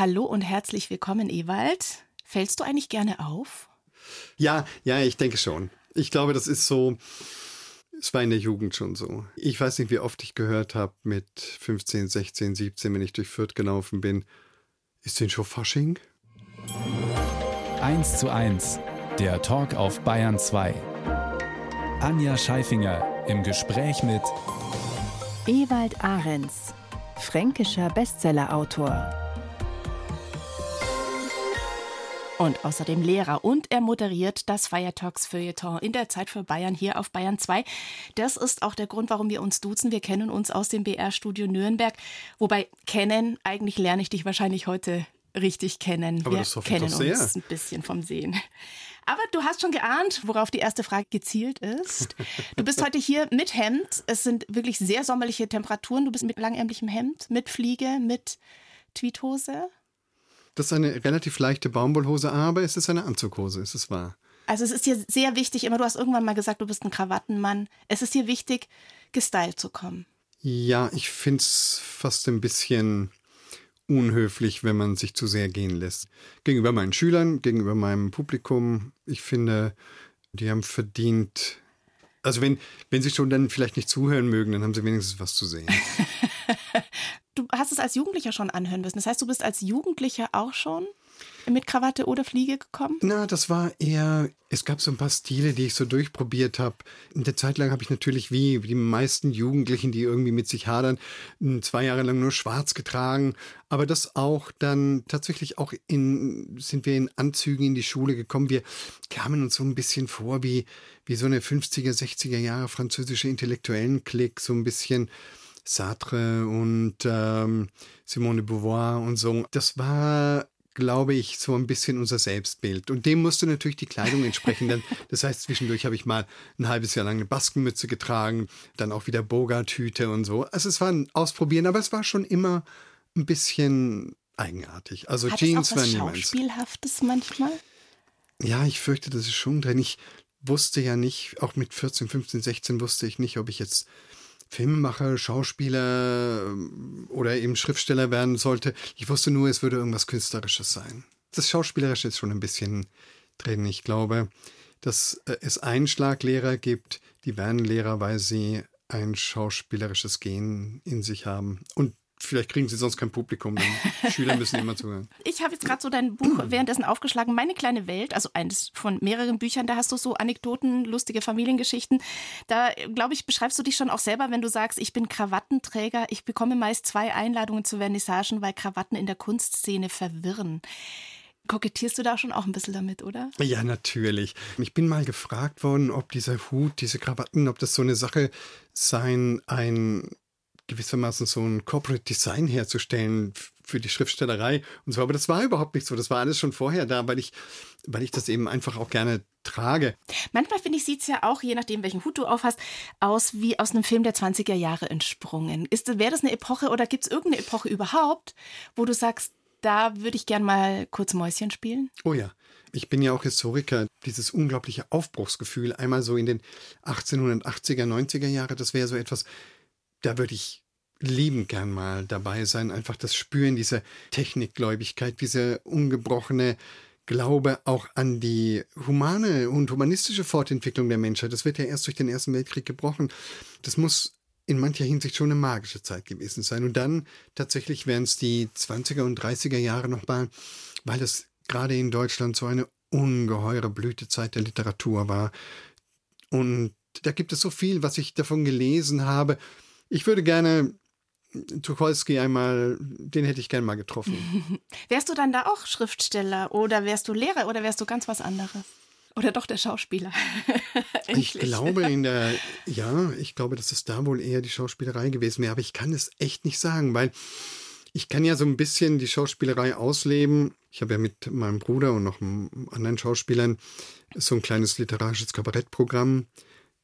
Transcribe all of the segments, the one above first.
Hallo und herzlich willkommen, Ewald. Fällst du eigentlich gerne auf? Ja, ja, ich denke schon. Ich glaube, das ist so, es war in der Jugend schon so. Ich weiß nicht, wie oft ich gehört habe mit 15, 16, 17, wenn ich durch Fürth gelaufen bin. Ist denn schon Fasching? 1 zu 1, der Talk auf Bayern 2. Anja Scheifinger im Gespräch mit Ewald Ahrens, fränkischer Bestsellerautor. Und außerdem Lehrer und er moderiert das Feiertagsfeuilleton in der Zeit für Bayern hier auf Bayern 2. Das ist auch der Grund, warum wir uns duzen. Wir kennen uns aus dem BR-Studio Nürnberg. Wobei kennen, eigentlich lerne ich dich wahrscheinlich heute richtig kennen. Aber wir das kennen ich doch sehr. uns ein bisschen vom Sehen. Aber du hast schon geahnt, worauf die erste Frage gezielt ist. Du bist heute hier mit Hemd. Es sind wirklich sehr sommerliche Temperaturen. Du bist mit langärmlichem Hemd, mit Fliege, mit Tweethose. Das ist eine relativ leichte Baumwollhose, aber es ist eine Anzughose, es ist wahr. Also es ist dir sehr wichtig, immer du hast irgendwann mal gesagt, du bist ein Krawattenmann. Es ist dir wichtig, gestylt zu kommen. Ja, ich finde es fast ein bisschen unhöflich, wenn man sich zu sehr gehen lässt. Gegenüber meinen Schülern, gegenüber meinem Publikum. Ich finde, die haben verdient. Also wenn, wenn sie schon dann vielleicht nicht zuhören mögen, dann haben sie wenigstens was zu sehen. du hast es als Jugendlicher schon anhören müssen. Das heißt, du bist als Jugendlicher auch schon mit Krawatte oder Fliege gekommen? Na, das war eher, es gab so ein paar Stile, die ich so durchprobiert habe. In der Zeit lang habe ich natürlich wie die meisten Jugendlichen, die irgendwie mit sich hadern, zwei Jahre lang nur schwarz getragen. Aber das auch dann tatsächlich auch in, sind wir in Anzügen in die Schule gekommen. Wir kamen uns so ein bisschen vor wie, wie so eine 50er, 60er Jahre französische Intellektuellen-Klick, so ein bisschen Sartre und ähm, Simone de Beauvoir und so. Das war glaube ich, so ein bisschen unser Selbstbild. Und dem musste natürlich die Kleidung entsprechen. Denn das heißt, zwischendurch habe ich mal ein halbes Jahr lang eine Baskenmütze getragen, dann auch wieder Boga-Tüte und so. Also es war ein Ausprobieren, aber es war schon immer ein bisschen eigenartig. Also Hat Jeans es auch was waren Schauspielhaftes manchmal? Ja, ich fürchte, das ist schon drin. Ich wusste ja nicht, auch mit 14, 15, 16 wusste ich nicht, ob ich jetzt Filmemacher, Schauspieler ähm, oder eben Schriftsteller werden sollte. Ich wusste nur, es würde irgendwas Künstlerisches sein. Das Schauspielerische ist schon ein bisschen drin. Ich glaube, dass äh, es Einschlaglehrer gibt, die werden Lehrer, weil sie ein schauspielerisches Gen in sich haben. Und Vielleicht kriegen sie sonst kein Publikum, denn Schüler müssen immer zuhören. Ich habe jetzt gerade so dein Buch währenddessen aufgeschlagen, Meine kleine Welt, also eines von mehreren Büchern, da hast du so Anekdoten, lustige Familiengeschichten. Da, glaube ich, beschreibst du dich schon auch selber, wenn du sagst, ich bin Krawattenträger, ich bekomme meist zwei Einladungen zu Vernissagen, weil Krawatten in der Kunstszene verwirren. Kokettierst du da schon auch ein bisschen damit, oder? Ja, natürlich. Ich bin mal gefragt worden, ob dieser Hut, diese Krawatten, ob das so eine Sache sein, ein gewissermaßen so ein Corporate Design herzustellen für die Schriftstellerei und so. Aber das war überhaupt nicht so. Das war alles schon vorher da, weil ich, weil ich das eben einfach auch gerne trage. Manchmal finde ich, sieht's ja auch, je nachdem, welchen Hut du aufhast, aus wie aus einem Film der 20er Jahre entsprungen. Ist, wäre das eine Epoche oder gibt es irgendeine Epoche überhaupt, wo du sagst, da würde ich gern mal kurz Mäuschen spielen? Oh ja. Ich bin ja auch Historiker. Dieses unglaubliche Aufbruchsgefühl, einmal so in den 1880er, 90er Jahre, das wäre so etwas, da würde ich lieben gern mal dabei sein. Einfach das Spüren dieser Technikgläubigkeit, diese ungebrochene Glaube auch an die humane und humanistische Fortentwicklung der Menschheit. Das wird ja erst durch den Ersten Weltkrieg gebrochen. Das muss in mancher Hinsicht schon eine magische Zeit gewesen sein. Und dann tatsächlich wären es die 20er und 30er Jahre nochmal, weil es gerade in Deutschland so eine ungeheure Blütezeit der Literatur war. Und da gibt es so viel, was ich davon gelesen habe. Ich würde gerne Tucholsky einmal, den hätte ich gerne mal getroffen. wärst du dann da auch Schriftsteller oder wärst du Lehrer oder wärst du ganz was anderes? Oder doch der Schauspieler? ich glaube in der, ja, ich glaube, dass es da wohl eher die Schauspielerei gewesen wäre, aber ich kann es echt nicht sagen, weil ich kann ja so ein bisschen die Schauspielerei ausleben. Ich habe ja mit meinem Bruder und noch anderen Schauspielern so ein kleines literarisches Kabarettprogramm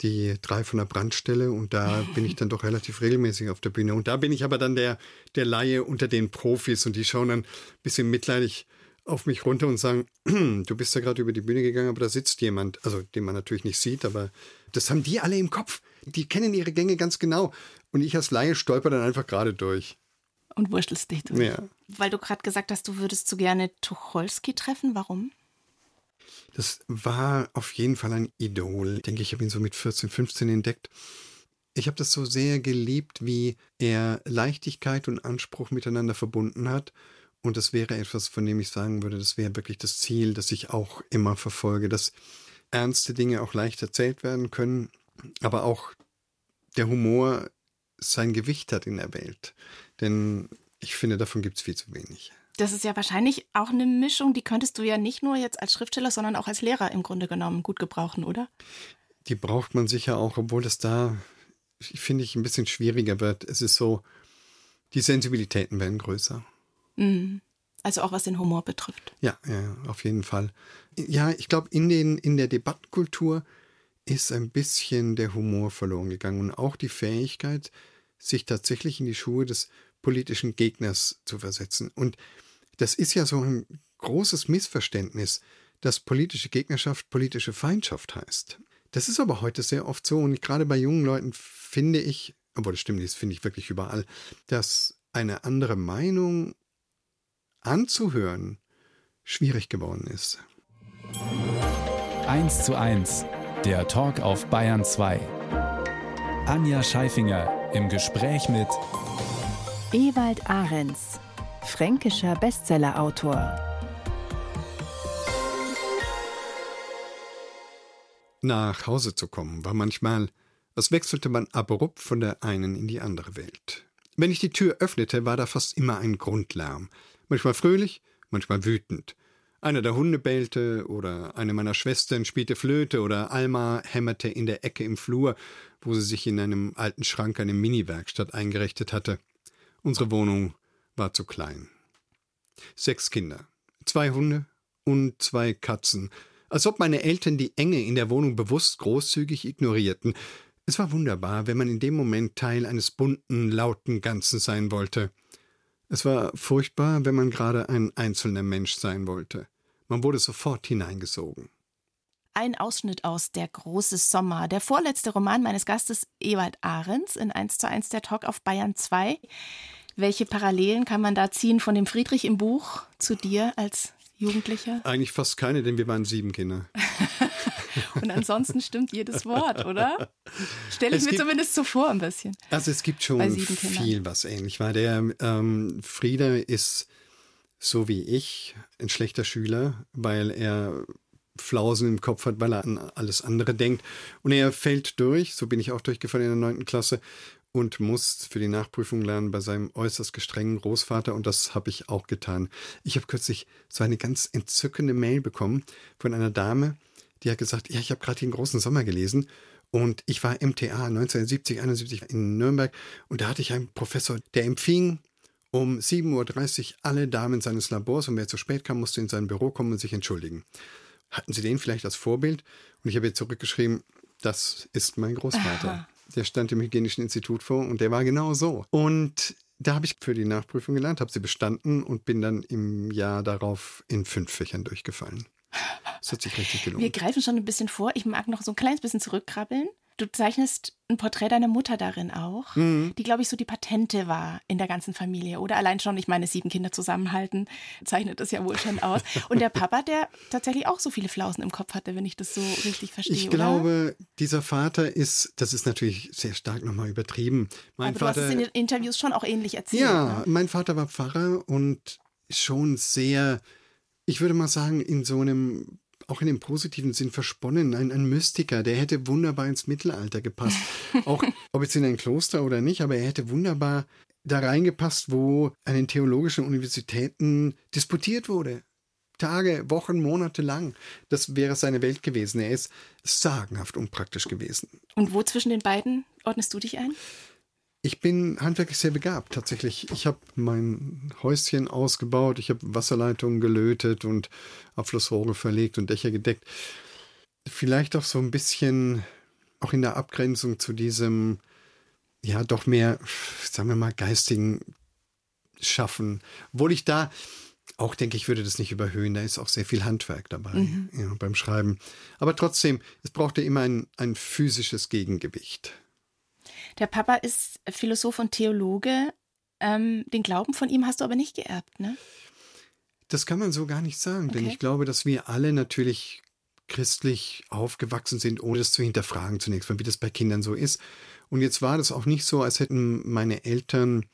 die drei von der Brandstelle und da bin ich dann doch relativ regelmäßig auf der Bühne. Und da bin ich aber dann der, der Laie unter den Profis und die schauen dann ein bisschen mitleidig auf mich runter und sagen, du bist ja gerade über die Bühne gegangen, aber da sitzt jemand, also den man natürlich nicht sieht, aber das haben die alle im Kopf. Die kennen ihre Gänge ganz genau. Und ich als Laie stolper dann einfach gerade durch. Und wurstelst dich durch. Ja. Weil du gerade gesagt hast, du würdest so gerne Tucholsky treffen. Warum? Das war auf jeden Fall ein Idol. Ich denke, ich habe ihn so mit 14, 15 entdeckt. Ich habe das so sehr geliebt, wie er Leichtigkeit und Anspruch miteinander verbunden hat. Und das wäre etwas, von dem ich sagen würde, das wäre wirklich das Ziel, das ich auch immer verfolge, dass ernste Dinge auch leicht erzählt werden können, aber auch der Humor sein Gewicht hat in der Welt. Denn ich finde, davon gibt es viel zu wenig. Das ist ja wahrscheinlich auch eine Mischung, die könntest du ja nicht nur jetzt als Schriftsteller, sondern auch als Lehrer im Grunde genommen gut gebrauchen, oder? Die braucht man sicher auch, obwohl das da, finde ich, ein bisschen schwieriger wird. Es ist so, die Sensibilitäten werden größer. Mhm. Also auch was den Humor betrifft. Ja, ja, auf jeden Fall. Ja, ich glaube, in, in der Debattenkultur ist ein bisschen der Humor verloren gegangen und auch die Fähigkeit, sich tatsächlich in die Schuhe des politischen Gegners zu versetzen. Und das ist ja so ein großes Missverständnis, dass politische Gegnerschaft politische Feindschaft heißt. Das ist aber heute sehr oft so und gerade bei jungen Leuten finde ich, obwohl das stimmt, das finde ich wirklich überall, dass eine andere Meinung anzuhören schwierig geworden ist. 1 zu 1, der Talk auf Bayern 2. Anja Scheifinger im Gespräch mit Ewald Ahrens fränkischer Bestsellerautor. Nach Hause zu kommen war manchmal, als wechselte man abrupt von der einen in die andere Welt. Wenn ich die Tür öffnete, war da fast immer ein Grundlärm. Manchmal fröhlich, manchmal wütend. Einer der Hunde bellte oder eine meiner Schwestern spielte Flöte oder Alma hämmerte in der Ecke im Flur, wo sie sich in einem alten Schrank eine Mini-Werkstatt eingerichtet hatte. Unsere Wohnung war zu klein. Sechs Kinder, zwei Hunde und zwei Katzen, als ob meine Eltern die Enge in der Wohnung bewusst großzügig ignorierten. Es war wunderbar, wenn man in dem Moment Teil eines bunten, lauten Ganzen sein wollte. Es war furchtbar, wenn man gerade ein einzelner Mensch sein wollte. Man wurde sofort hineingesogen. Ein Ausschnitt aus Der große Sommer, der vorletzte Roman meines Gastes Ewald Ahrens in 1 zu 1 der Talk auf Bayern 2. Welche Parallelen kann man da ziehen von dem Friedrich im Buch zu dir als Jugendlicher? Eigentlich fast keine, denn wir waren sieben Kinder. Und ansonsten stimmt jedes Wort, oder? Stelle ich es mir gibt, zumindest so vor ein bisschen. Also es gibt schon viel, was ähnlich war. Der ähm, Frieder ist so wie ich ein schlechter Schüler, weil er Flausen im Kopf hat, weil er an alles andere denkt. Und er fällt durch, so bin ich auch durchgefallen in der neunten Klasse, und muss für die Nachprüfung lernen bei seinem äußerst gestrengen Großvater und das habe ich auch getan. Ich habe kürzlich so eine ganz entzückende Mail bekommen von einer Dame, die hat gesagt, ja, ich habe gerade den großen Sommer gelesen und ich war MTA 1970, 71 in Nürnberg und da hatte ich einen Professor, der empfing um 7.30 Uhr alle Damen seines Labors und wer zu spät kam, musste in sein Büro kommen und sich entschuldigen. Hatten Sie den vielleicht als Vorbild? Und ich habe jetzt zurückgeschrieben, das ist mein Großvater. Aha. Der stand im Hygienischen Institut vor und der war genau so. Und da habe ich für die Nachprüfung gelernt, habe sie bestanden und bin dann im Jahr darauf in fünf Fächern durchgefallen. Das hat sich richtig gelohnt. Wir greifen schon ein bisschen vor. Ich mag noch so ein kleines bisschen zurückkrabbeln. Du zeichnest ein Porträt deiner Mutter darin auch, mhm. die, glaube ich, so die Patente war in der ganzen Familie. Oder allein schon, ich meine, sieben Kinder zusammenhalten, zeichnet das ja wohl schon aus. Und der Papa, der tatsächlich auch so viele Flausen im Kopf hatte, wenn ich das so richtig verstehe. Ich glaube, dieser Vater ist, das ist natürlich sehr stark nochmal übertrieben. Mein Aber Vater, du hast es in den Interviews schon auch ähnlich erzählt. Ja, ne? mein Vater war Pfarrer und schon sehr, ich würde mal sagen, in so einem auch in dem positiven Sinn versponnen, ein, ein Mystiker, der hätte wunderbar ins Mittelalter gepasst. auch ob jetzt in ein Kloster oder nicht, aber er hätte wunderbar da reingepasst, wo an den theologischen Universitäten disputiert wurde. Tage, Wochen, Monate lang. Das wäre seine Welt gewesen. Er ist sagenhaft unpraktisch gewesen. Und wo zwischen den beiden ordnest du dich ein? Ich bin handwerklich sehr begabt, tatsächlich. Ich habe mein Häuschen ausgebaut, ich habe Wasserleitungen gelötet und Abflussrohre verlegt und Dächer gedeckt. Vielleicht auch so ein bisschen, auch in der Abgrenzung zu diesem, ja, doch mehr, sagen wir mal, geistigen Schaffen. Obwohl ich da auch denke, ich würde das nicht überhöhen. Da ist auch sehr viel Handwerk dabei mhm. ja, beim Schreiben. Aber trotzdem, es brauchte immer ein, ein physisches Gegengewicht. Der Papa ist Philosoph und Theologe. Ähm, den Glauben von ihm hast du aber nicht geerbt, ne? Das kann man so gar nicht sagen, okay. denn ich glaube, dass wir alle natürlich christlich aufgewachsen sind, ohne das zu hinterfragen zunächst mal, wie das bei Kindern so ist. Und jetzt war das auch nicht so, als hätten meine Eltern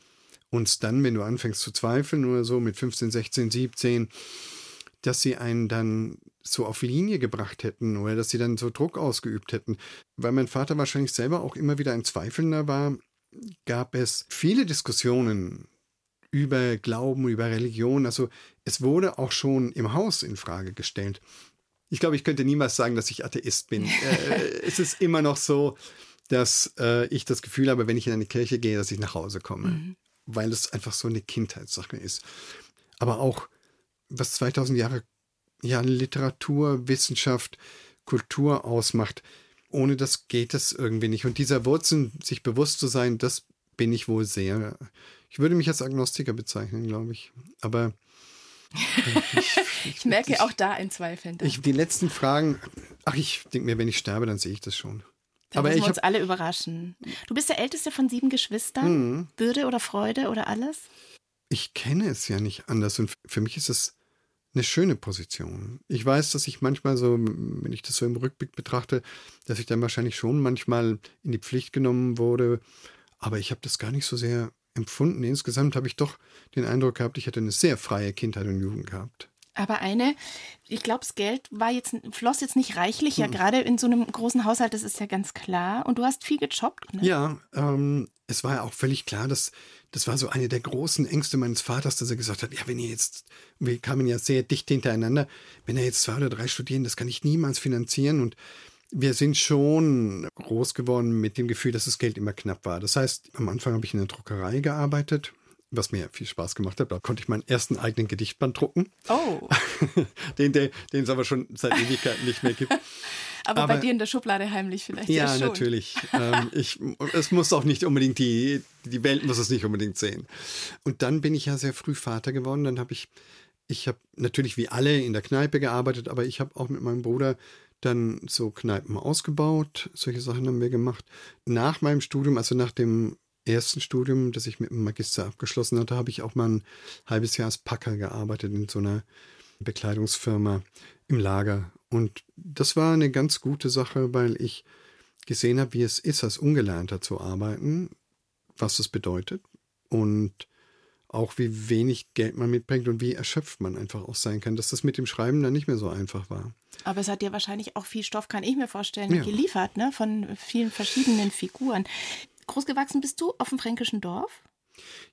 uns dann, wenn du anfängst zu zweifeln oder so mit 15, 16, 17, dass sie einen dann so auf Linie gebracht hätten oder dass sie dann so Druck ausgeübt hätten. Weil mein Vater wahrscheinlich selber auch immer wieder ein Zweifelnder war, gab es viele Diskussionen über Glauben, über Religion. Also es wurde auch schon im Haus in Frage gestellt. Ich glaube, ich könnte niemals sagen, dass ich Atheist bin. äh, es ist immer noch so, dass äh, ich das Gefühl habe, wenn ich in eine Kirche gehe, dass ich nach Hause komme. Mhm. Weil es einfach so eine Kindheitssache ist. Aber auch, was 2000 Jahre ja, Literatur, Wissenschaft, Kultur ausmacht, ohne das geht es irgendwie nicht. Und dieser Wurzeln, sich bewusst zu sein, das bin ich wohl sehr. Ich würde mich als Agnostiker bezeichnen, glaube ich. Aber ich, ich, merke ich, auch da ein Zweifeln. Ich, die letzten Fragen, ach, ich denke mir, wenn ich sterbe, dann sehe ich das schon. Da Aber müssen wir uns hab, alle überraschen. Du bist der älteste von sieben Geschwistern. Mhm. Bürde oder Freude oder alles? Ich kenne es ja nicht anders. Und für mich ist es eine schöne Position. Ich weiß, dass ich manchmal so, wenn ich das so im Rückblick betrachte, dass ich dann wahrscheinlich schon manchmal in die Pflicht genommen wurde. Aber ich habe das gar nicht so sehr empfunden. Insgesamt habe ich doch den Eindruck gehabt, ich hätte eine sehr freie Kindheit und Jugend gehabt. Aber eine, ich glaube, das Geld war jetzt, floss jetzt nicht reichlich, ja, hm. gerade in so einem großen Haushalt, das ist ja ganz klar. Und du hast viel gejobbt. Ne? Ja, ähm, es war ja auch völlig klar, dass das war so eine der großen Ängste meines Vaters, dass er gesagt hat, ja, wenn ihr jetzt, wir kamen ja sehr dicht hintereinander, wenn er jetzt zwei oder drei studieren, das kann ich niemals finanzieren. Und wir sind schon groß geworden mit dem Gefühl, dass das Geld immer knapp war. Das heißt, am Anfang habe ich in der Druckerei gearbeitet, was mir viel Spaß gemacht hat. Da konnte ich meinen ersten eigenen Gedichtband drucken. Oh. den, den, den es aber schon seit Ewigkeiten nicht mehr gibt. Aber, aber, bei dir in der Schublade heimlich vielleicht. Ja, ja natürlich. ähm, ich, es muss auch nicht unbedingt die, die Welt muss es nicht unbedingt sehen. Und dann bin ich ja sehr früh Vater geworden. Dann habe ich, ich habe natürlich wie alle in der Kneipe gearbeitet, aber ich habe auch mit meinem Bruder dann so Kneipen ausgebaut. Solche Sachen haben wir gemacht. Nach meinem Studium, also nach dem ersten Studium, das ich mit dem Magister abgeschlossen hatte, habe ich auch mal ein halbes Jahr als Packer gearbeitet in so einer Bekleidungsfirma im Lager. Und das war eine ganz gute Sache, weil ich gesehen habe, wie es ist, als Ungelernter zu arbeiten, was das bedeutet und auch wie wenig Geld man mitbringt und wie erschöpft man einfach auch sein kann, dass das mit dem Schreiben dann nicht mehr so einfach war. Aber es hat dir wahrscheinlich auch viel Stoff, kann ich mir vorstellen, ja. geliefert, ne? von vielen verschiedenen Figuren. Großgewachsen bist du auf dem fränkischen Dorf?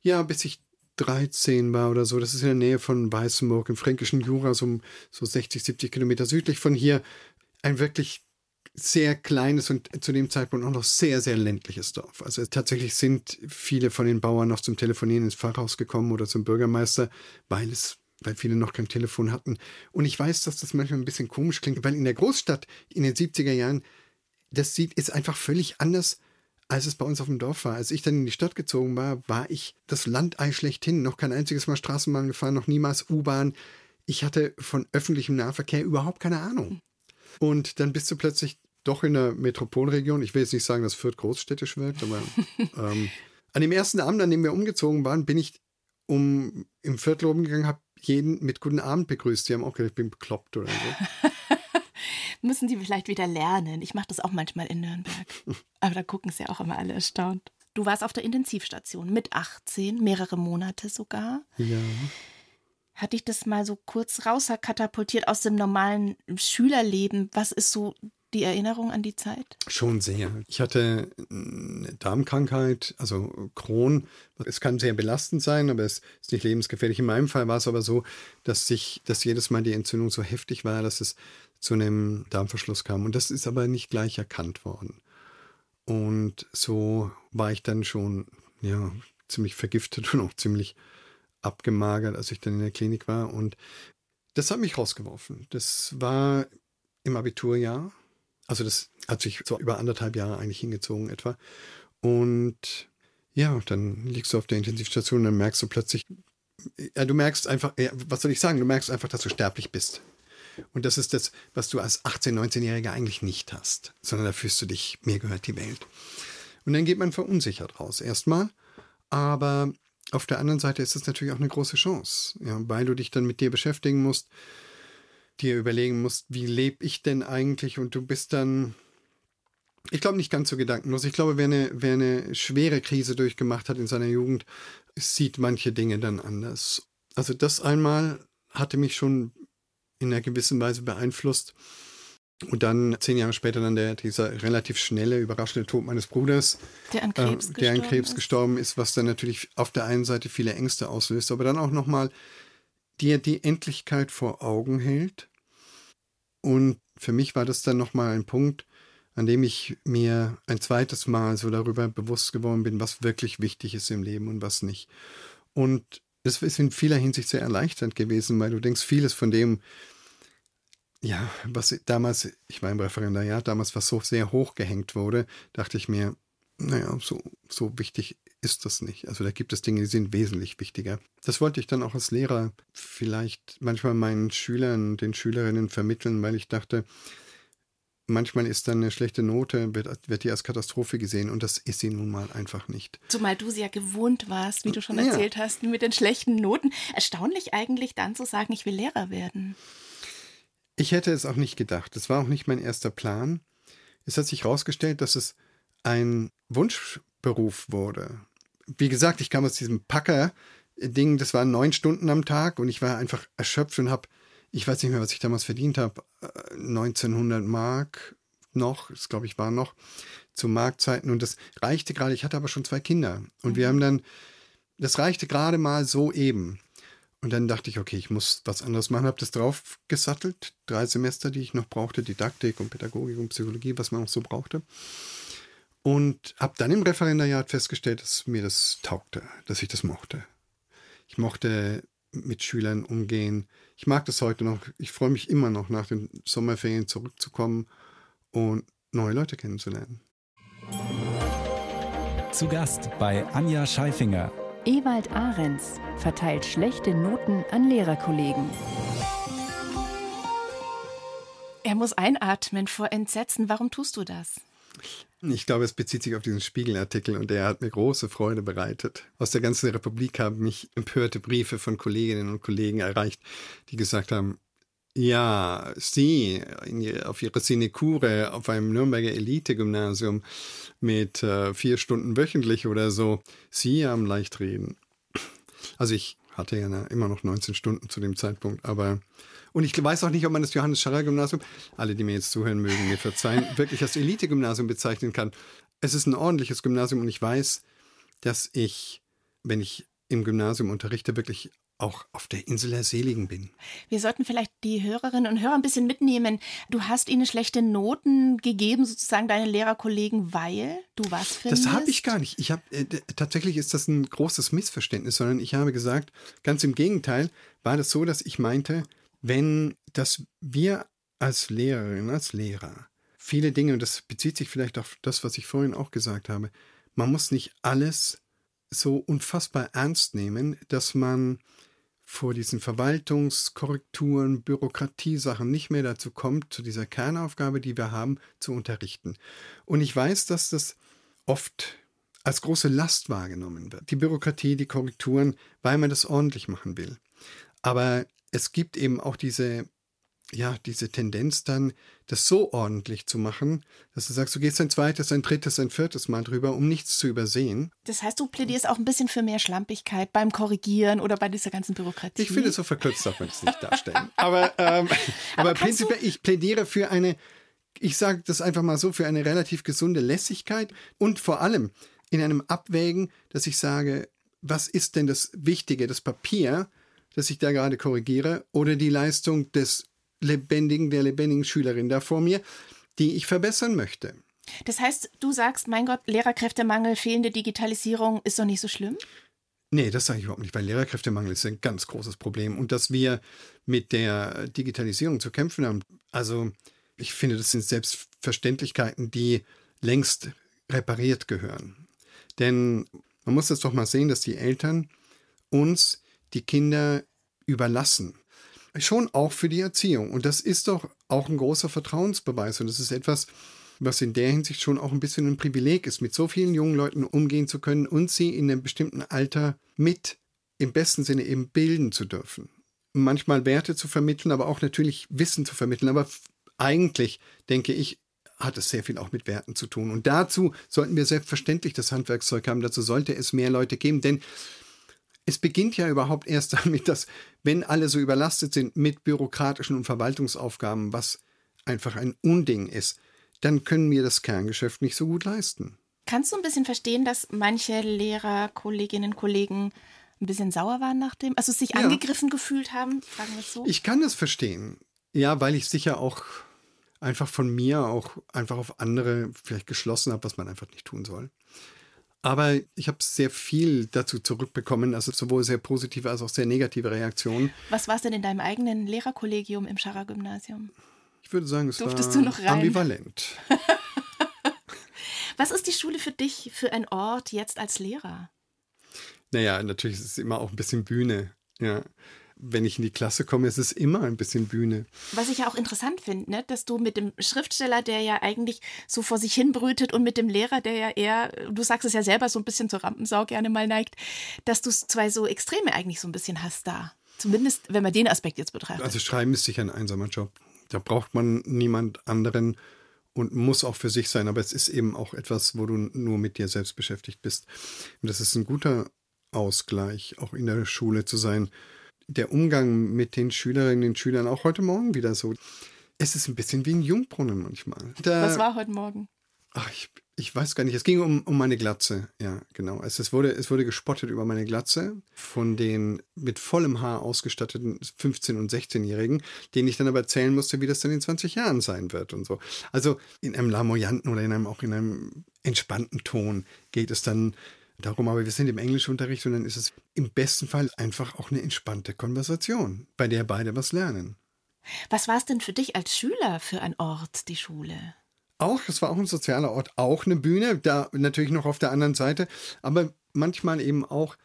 Ja, bis ich 13 war oder so. Das ist in der Nähe von Weißenburg im fränkischen Jura, so, so 60, 70 Kilometer südlich von hier. Ein wirklich sehr kleines und zu dem Zeitpunkt auch noch sehr, sehr ländliches Dorf. Also tatsächlich sind viele von den Bauern noch zum Telefonieren ins Pfarrhaus gekommen oder zum Bürgermeister, weil es weil viele noch kein Telefon hatten. Und ich weiß, dass das manchmal ein bisschen komisch klingt, weil in der Großstadt in den 70er Jahren, das sieht, ist einfach völlig anders, als es bei uns auf dem Dorf war. Als ich dann in die Stadt gezogen war, war ich das Landei schlechthin. Noch kein einziges Mal Straßenbahn gefahren, noch niemals U-Bahn. Ich hatte von öffentlichem Nahverkehr überhaupt keine Ahnung. Und dann bist du plötzlich doch in der Metropolregion. Ich will jetzt nicht sagen, dass Fürth großstädtisch wirkt, aber ähm, an dem ersten Abend, an dem wir umgezogen waren, bin ich um im Viertel oben gegangen, habe jeden mit guten Abend begrüßt. Die haben auch gedacht, ich bin bekloppt oder so. Müssen die vielleicht wieder lernen. Ich mache das auch manchmal in Nürnberg. Aber da gucken sie auch immer alle erstaunt. Du warst auf der Intensivstation mit 18, mehrere Monate sogar. Ja. Hat dich das mal so kurz rauskatapultiert aus dem normalen Schülerleben? Was ist so die Erinnerung an die Zeit? Schon sehr. Ich hatte eine Darmkrankheit, also Crohn. Es kann sehr belastend sein, aber es ist nicht lebensgefährlich. In meinem Fall war es aber so, dass sich, dass jedes Mal die Entzündung so heftig war, dass es zu einem Darmverschluss kam. Und das ist aber nicht gleich erkannt worden. Und so war ich dann schon, ja, ziemlich vergiftet und auch ziemlich abgemagert, als ich dann in der Klinik war. Und das hat mich rausgeworfen. Das war im Abiturjahr also das hat sich so über anderthalb Jahre eigentlich hingezogen etwa. Und ja, dann liegst du auf der Intensivstation und dann merkst du plötzlich, ja, du merkst einfach, ja, was soll ich sagen, du merkst einfach, dass du sterblich bist. Und das ist das, was du als 18-, 19-Jähriger eigentlich nicht hast, sondern da fühlst du dich, mir gehört die Welt. Und dann geht man verunsichert raus, erstmal. Aber auf der anderen Seite ist es natürlich auch eine große Chance, ja, weil du dich dann mit dir beschäftigen musst, dir überlegen musst, wie lebe ich denn eigentlich und du bist dann, ich glaube nicht ganz so gedankenlos. Ich glaube, wer eine, wer eine schwere Krise durchgemacht hat in seiner Jugend, sieht manche Dinge dann anders. Also das einmal hatte mich schon in einer gewissen Weise beeinflusst. Und dann zehn Jahre später dann der, dieser relativ schnelle, überraschende Tod meines Bruders, der an Krebs, äh, der an Krebs ist. gestorben ist, was dann natürlich auf der einen Seite viele Ängste auslöst, aber dann auch nochmal dir die Endlichkeit vor Augen hält. Und für mich war das dann nochmal ein Punkt, an dem ich mir ein zweites Mal so darüber bewusst geworden bin, was wirklich wichtig ist im Leben und was nicht. Und es ist in vieler Hinsicht sehr erleichternd gewesen, weil du denkst, vieles von dem, ja, was damals, ich war im Referendariat damals, was so sehr hochgehängt wurde, dachte ich mir, naja, so, so wichtig ist das nicht. Also da gibt es Dinge, die sind wesentlich wichtiger. Das wollte ich dann auch als Lehrer vielleicht manchmal meinen Schülern, den Schülerinnen vermitteln, weil ich dachte, manchmal ist dann eine schlechte Note, wird, wird die als Katastrophe gesehen und das ist sie nun mal einfach nicht. Zumal du sie ja gewohnt warst, wie du schon erzählt ja. hast, mit den schlechten Noten. Erstaunlich eigentlich dann zu sagen, ich will Lehrer werden. Ich hätte es auch nicht gedacht. Das war auch nicht mein erster Plan. Es hat sich herausgestellt, dass es ein Wunschberuf wurde. Wie gesagt, ich kam aus diesem Packer-Ding, das waren neun Stunden am Tag und ich war einfach erschöpft und habe, ich weiß nicht mehr, was ich damals verdient habe, 1900 Mark noch, das glaube ich war noch, zu Marktzeiten und das reichte gerade, ich hatte aber schon zwei Kinder und wir mhm. haben dann, das reichte gerade mal so eben. Und dann dachte ich, okay, ich muss was anderes machen, habe das drauf gesattelt. Drei Semester, die ich noch brauchte, Didaktik und Pädagogik und Psychologie, was man auch so brauchte. Und habe dann im Referendariat festgestellt, dass mir das taugte, dass ich das mochte. Ich mochte mit Schülern umgehen. Ich mag das heute noch. Ich freue mich immer noch, nach den Sommerferien zurückzukommen und neue Leute kennenzulernen. Zu Gast bei Anja Scheifinger Ewald Ahrens verteilt schlechte Noten an Lehrerkollegen. Er muss einatmen vor Entsetzen. Warum tust du das? Ich glaube, es bezieht sich auf diesen Spiegelartikel und der hat mir große Freude bereitet. Aus der ganzen Republik haben mich empörte Briefe von Kolleginnen und Kollegen erreicht, die gesagt haben, ja, Sie in, auf Ihre Sinekure auf einem Nürnberger Elite-Gymnasium mit äh, vier Stunden wöchentlich oder so, Sie haben leicht reden. Also ich hatte ja immer noch 19 Stunden zu dem Zeitpunkt, aber und ich weiß auch nicht, ob man das Johannes Scharrer Gymnasium, alle, die mir jetzt zuhören mögen, mir verzeihen, wirklich als Elite-Gymnasium bezeichnen kann. Es ist ein ordentliches Gymnasium und ich weiß, dass ich, wenn ich im Gymnasium unterrichte, wirklich auch auf der Insel der Seligen bin. Wir sollten vielleicht die Hörerinnen und Hörer ein bisschen mitnehmen. Du hast ihnen schlechte Noten gegeben, sozusagen deine Lehrerkollegen, weil du was findest? Das habe ich gar nicht. Ich habe äh, tatsächlich ist das ein großes Missverständnis, sondern ich habe gesagt, ganz im Gegenteil, war das so, dass ich meinte, wenn dass wir als Lehrerin, als Lehrer viele Dinge und das bezieht sich vielleicht auf das, was ich vorhin auch gesagt habe, man muss nicht alles so unfassbar ernst nehmen, dass man vor diesen Verwaltungskorrekturen, Bürokratiesachen nicht mehr dazu kommt, zu dieser Kernaufgabe, die wir haben, zu unterrichten. Und ich weiß, dass das oft als große Last wahrgenommen wird. Die Bürokratie, die Korrekturen, weil man das ordentlich machen will. Aber es gibt eben auch diese ja, diese Tendenz dann, das so ordentlich zu machen, dass du sagst, du gehst ein zweites, ein drittes, ein viertes Mal drüber, um nichts zu übersehen. Das heißt, du plädierst auch ein bisschen für mehr Schlampigkeit beim Korrigieren oder bei dieser ganzen Bürokratie. Ich finde, so verkürzt darf man es nicht darstellen. Aber, ähm, aber, aber prinzipiell, ich plädiere für eine, ich sage das einfach mal so, für eine relativ gesunde Lässigkeit und vor allem in einem Abwägen, dass ich sage, was ist denn das Wichtige, das Papier, das ich da gerade korrigiere, oder die Leistung des lebendigen, der lebendigen Schülerin da vor mir, die ich verbessern möchte. Das heißt, du sagst, mein Gott, Lehrerkräftemangel, fehlende Digitalisierung ist doch nicht so schlimm? Nee, das sage ich überhaupt nicht, weil Lehrerkräftemangel ist ein ganz großes Problem. Und dass wir mit der Digitalisierung zu kämpfen haben, also ich finde, das sind Selbstverständlichkeiten, die längst repariert gehören. Denn man muss das doch mal sehen, dass die Eltern uns die Kinder überlassen schon auch für die Erziehung. Und das ist doch auch ein großer Vertrauensbeweis. Und das ist etwas, was in der Hinsicht schon auch ein bisschen ein Privileg ist, mit so vielen jungen Leuten umgehen zu können und sie in einem bestimmten Alter mit im besten Sinne eben bilden zu dürfen. Manchmal Werte zu vermitteln, aber auch natürlich Wissen zu vermitteln. Aber eigentlich, denke ich, hat es sehr viel auch mit Werten zu tun. Und dazu sollten wir selbstverständlich das Handwerkszeug haben. Dazu sollte es mehr Leute geben, denn es beginnt ja überhaupt erst damit, dass, wenn alle so überlastet sind mit bürokratischen und Verwaltungsaufgaben, was einfach ein Unding ist, dann können wir das Kerngeschäft nicht so gut leisten. Kannst du ein bisschen verstehen, dass manche Lehrer, Kolleginnen, Kollegen ein bisschen sauer waren nach dem, also sich ja. angegriffen gefühlt haben? Fragen wir so. Ich kann das verstehen. Ja, weil ich sicher auch einfach von mir auch einfach auf andere vielleicht geschlossen habe, was man einfach nicht tun soll. Aber ich habe sehr viel dazu zurückbekommen, also sowohl sehr positive als auch sehr negative Reaktionen. Was war es denn in deinem eigenen Lehrerkollegium im Scharrer-Gymnasium? Ich würde sagen, es Durftest war ambivalent. Was ist die Schule für dich für ein Ort jetzt als Lehrer? Naja, natürlich ist es immer auch ein bisschen Bühne. Ja wenn ich in die Klasse komme, ist es immer ein bisschen Bühne. Was ich ja auch interessant finde, ne? dass du mit dem Schriftsteller, der ja eigentlich so vor sich hin brütet und mit dem Lehrer, der ja eher, du sagst es ja selber, so ein bisschen zur Rampensau gerne mal neigt, dass du zwei so Extreme eigentlich so ein bisschen hast da. Zumindest, wenn man den Aspekt jetzt betrachtet. Also Schreiben ist sicher ein einsamer Job. Da braucht man niemand anderen und muss auch für sich sein. Aber es ist eben auch etwas, wo du nur mit dir selbst beschäftigt bist. Und das ist ein guter Ausgleich, auch in der Schule zu sein der Umgang mit den Schülerinnen und Schülern auch heute Morgen wieder so. Es ist ein bisschen wie ein Jungbrunnen manchmal. Da, Was war heute Morgen? Ach, ich, ich weiß gar nicht. Es ging um, um meine Glatze. Ja, genau. Es, es, wurde, es wurde gespottet über meine Glatze von den mit vollem Haar ausgestatteten 15- und 16-Jährigen, denen ich dann aber erzählen musste, wie das dann in 20 Jahren sein wird und so. Also in einem lamoyanten oder in einem, auch in einem entspannten Ton geht es dann darum, aber wir sind im Englischunterricht und dann ist es im besten Fall einfach auch eine entspannte Konversation, bei der beide was lernen. Was war es denn für dich als Schüler für ein Ort, die Schule? Auch, es war auch ein sozialer Ort, auch eine Bühne, da natürlich noch auf der anderen Seite, aber manchmal eben auch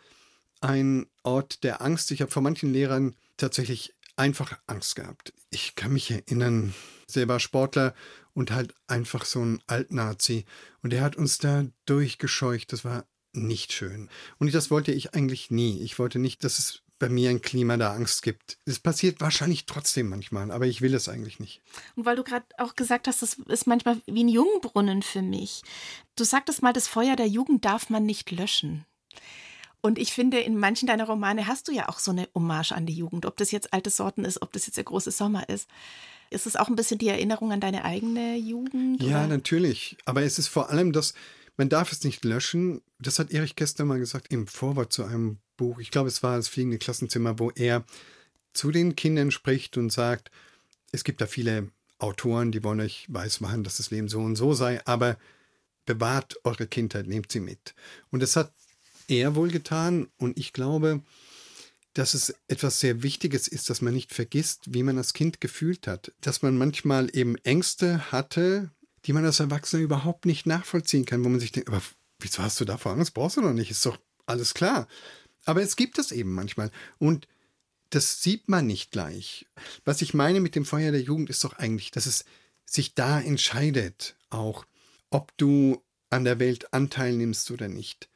ein Ort der Angst. Ich habe vor manchen Lehrern tatsächlich einfach Angst gehabt. Ich kann mich erinnern, selber Sportler und halt einfach so ein Altnazi. Und der hat uns da durchgescheucht. Das war nicht schön. Und das wollte ich eigentlich nie. Ich wollte nicht, dass es bei mir ein Klima der Angst gibt. Es passiert wahrscheinlich trotzdem manchmal, aber ich will es eigentlich nicht. Und weil du gerade auch gesagt hast, das ist manchmal wie ein Jungbrunnen für mich. Du sagtest mal, das Feuer der Jugend darf man nicht löschen. Und ich finde, in manchen deiner Romane hast du ja auch so eine Hommage an die Jugend. Ob das jetzt alte Sorten ist, ob das jetzt der große Sommer ist. Ist es auch ein bisschen die Erinnerung an deine eigene Jugend? Ja, oder? natürlich. Aber es ist vor allem das, man darf es nicht löschen. Das hat Erich Kästner mal gesagt im Vorwort zu einem Buch. Ich glaube, es war das fliegende Klassenzimmer, wo er zu den Kindern spricht und sagt, es gibt da viele Autoren, die wollen euch weismachen, dass das Leben so und so sei, aber bewahrt eure Kindheit, nehmt sie mit. Und das hat er wohl getan und ich glaube, dass es etwas sehr Wichtiges ist, dass man nicht vergisst, wie man als Kind gefühlt hat. Dass man manchmal eben Ängste hatte, die man als Erwachsener überhaupt nicht nachvollziehen kann, wo man sich denkt, aber wieso hast du davor Angst? Brauchst du noch nicht, ist doch alles klar. Aber es gibt es eben manchmal. Und das sieht man nicht gleich. Was ich meine mit dem Feuer der Jugend ist doch eigentlich, dass es sich da entscheidet, auch ob du an der Welt Anteil nimmst oder nicht.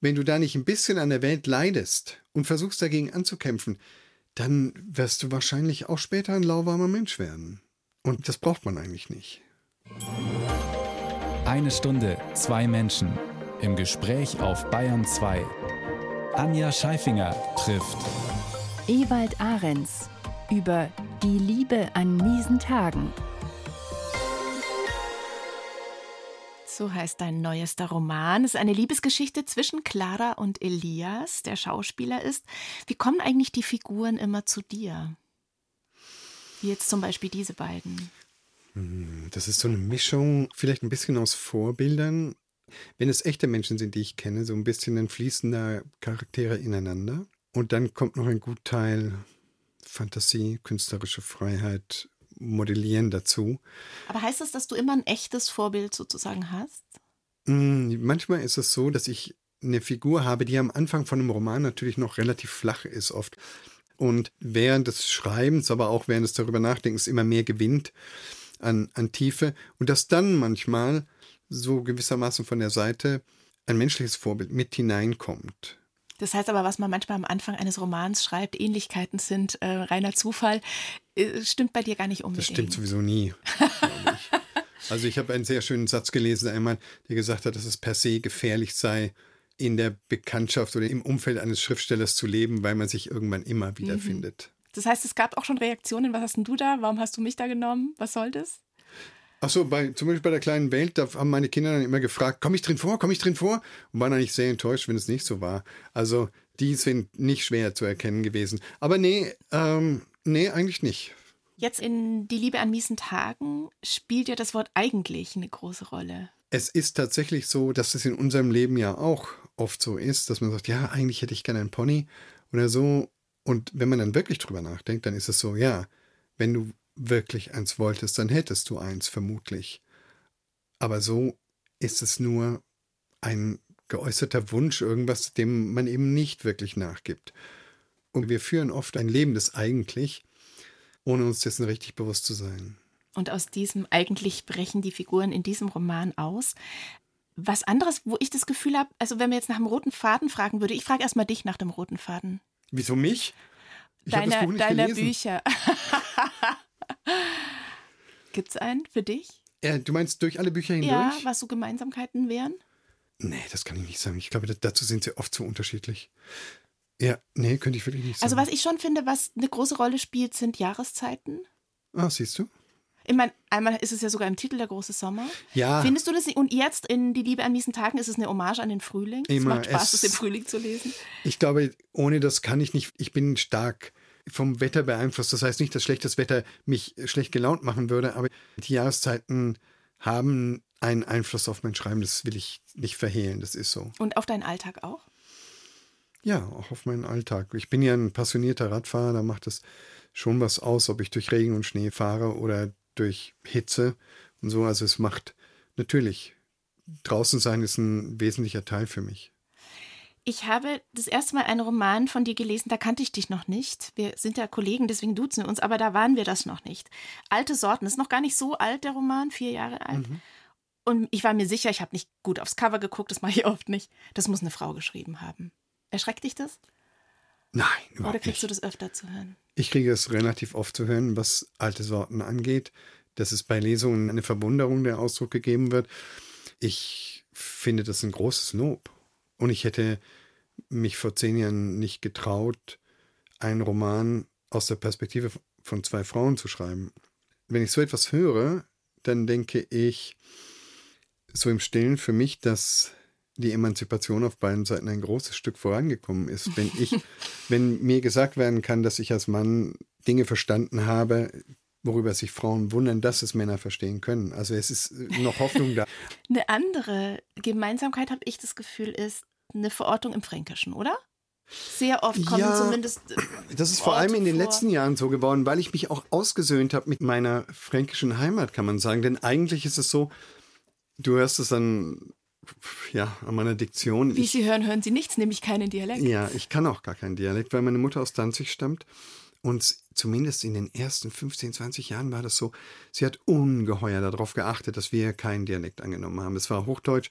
Wenn du da nicht ein bisschen an der Welt leidest und versuchst dagegen anzukämpfen, dann wirst du wahrscheinlich auch später ein lauwarmer Mensch werden. Und das braucht man eigentlich nicht. Eine Stunde, zwei Menschen. Im Gespräch auf Bayern 2. Anja Scheifinger trifft Ewald Ahrens über die Liebe an miesen Tagen. So heißt dein neuester Roman. Es ist eine Liebesgeschichte zwischen Clara und Elias, der Schauspieler ist. Wie kommen eigentlich die Figuren immer zu dir? Wie jetzt zum Beispiel diese beiden. Hm, das ist so eine Mischung, vielleicht ein bisschen aus Vorbildern. Wenn es echte Menschen sind, die ich kenne, so ein bisschen ein fließender Charaktere ineinander. Und dann kommt noch ein Gutteil Fantasie, künstlerische Freiheit, Modellieren dazu. Aber heißt das, dass du immer ein echtes Vorbild sozusagen hast? Hm, manchmal ist es so, dass ich eine Figur habe, die am Anfang von einem Roman natürlich noch relativ flach ist oft. Und während des Schreibens, aber auch während des darüber Nachdenkens immer mehr gewinnt. An, an Tiefe und dass dann manchmal so gewissermaßen von der Seite ein menschliches Vorbild mit hineinkommt. Das heißt aber, was man manchmal am Anfang eines Romans schreibt, Ähnlichkeiten sind äh, reiner Zufall, äh, stimmt bei dir gar nicht unbedingt. Das stimmt sowieso nie. ich. Also ich habe einen sehr schönen Satz gelesen einmal, der gesagt hat, dass es per se gefährlich sei, in der Bekanntschaft oder im Umfeld eines Schriftstellers zu leben, weil man sich irgendwann immer mhm. wiederfindet. Mhm. Das heißt, es gab auch schon Reaktionen. Was hast denn du da? Warum hast du mich da genommen? Was soll das? Ach so, bei, zum Beispiel bei der kleinen Welt, da haben meine Kinder dann immer gefragt, komme ich drin vor, komme ich drin vor? Und waren eigentlich sehr enttäuscht, wenn es nicht so war. Also die sind nicht schwer zu erkennen gewesen. Aber nee, ähm, nee, eigentlich nicht. Jetzt in Die Liebe an miesen Tagen spielt ja das Wort eigentlich eine große Rolle. Es ist tatsächlich so, dass es in unserem Leben ja auch oft so ist, dass man sagt, ja, eigentlich hätte ich gerne einen Pony oder so. Und wenn man dann wirklich drüber nachdenkt, dann ist es so, ja, wenn du wirklich eins wolltest, dann hättest du eins vermutlich. Aber so ist es nur ein geäußerter Wunsch, irgendwas, dem man eben nicht wirklich nachgibt. Und wir führen oft ein Leben des eigentlich, ohne uns dessen richtig bewusst zu sein. Und aus diesem eigentlich brechen die Figuren in diesem Roman aus. Was anderes, wo ich das Gefühl habe, also wenn man jetzt nach dem roten Faden fragen würde, ich frage erstmal dich nach dem roten Faden. Wieso mich? Ich deiner deiner Bücher. Gibt es einen für dich? Äh, du meinst durch alle Bücher hindurch? Ja, was so Gemeinsamkeiten wären? Nee, das kann ich nicht sagen. Ich glaube, dazu sind sie oft so unterschiedlich. Ja, nee, könnte ich wirklich nicht also, sagen. Also was ich schon finde, was eine große Rolle spielt, sind Jahreszeiten. Ah, siehst du? Ich meine, einmal ist es ja sogar im Titel der große Sommer. Ja. Findest du das? Und jetzt in Die Liebe an miesen Tagen ist es eine Hommage an den Frühling. Immer. Es macht Spaß, es, das im Frühling zu lesen. Ich glaube, ohne das kann ich nicht. Ich bin stark vom Wetter beeinflusst. Das heißt nicht, dass schlechtes Wetter mich schlecht gelaunt machen würde, aber die Jahreszeiten haben einen Einfluss auf mein Schreiben. Das will ich nicht verhehlen. Das ist so. Und auf deinen Alltag auch? Ja, auch auf meinen Alltag. Ich bin ja ein passionierter Radfahrer, da macht es schon was aus, ob ich durch Regen und Schnee fahre oder durch Hitze und so. Also es macht natürlich, draußen sein ist ein wesentlicher Teil für mich. Ich habe das erste Mal einen Roman von dir gelesen, da kannte ich dich noch nicht. Wir sind ja Kollegen, deswegen duzen wir uns, aber da waren wir das noch nicht. Alte Sorten, ist noch gar nicht so alt, der Roman, vier Jahre alt. Mhm. Und ich war mir sicher, ich habe nicht gut aufs Cover geguckt, das mache ich oft nicht. Das muss eine Frau geschrieben haben. Erschreckt dich das? Nein, überhaupt Oder kriegst nicht. du das öfter zu hören? Ich kriege es relativ oft zu hören, was alte Sorten angeht, dass es bei Lesungen eine Verwunderung der Ausdruck gegeben wird. Ich finde das ein großes Lob. Und ich hätte mich vor zehn Jahren nicht getraut, einen Roman aus der Perspektive von zwei Frauen zu schreiben. Wenn ich so etwas höre, dann denke ich so im Stillen für mich, dass die Emanzipation auf beiden Seiten ein großes Stück vorangekommen ist. Wenn ich, wenn mir gesagt werden kann, dass ich als Mann Dinge verstanden habe, worüber sich Frauen wundern, dass es Männer verstehen können. Also es ist noch Hoffnung da. Eine andere Gemeinsamkeit, habe ich das Gefühl, ist eine Verortung im Fränkischen, oder? Sehr oft kommen ja, zumindest. Äh, das ist vor allem in den vor. letzten Jahren so geworden, weil ich mich auch ausgesöhnt habe mit meiner fränkischen Heimat, kann man sagen. Denn eigentlich ist es so, du hörst es dann ja, an meiner Diktion. Wie ich, Sie hören, hören Sie nichts, nämlich keinen Dialekt. Ja, ich kann auch gar keinen Dialekt, weil meine Mutter aus Danzig stammt. Und zumindest in den ersten 15, 20 Jahren war das so, sie hat ungeheuer darauf geachtet, dass wir keinen Dialekt angenommen haben. Es war Hochdeutsch.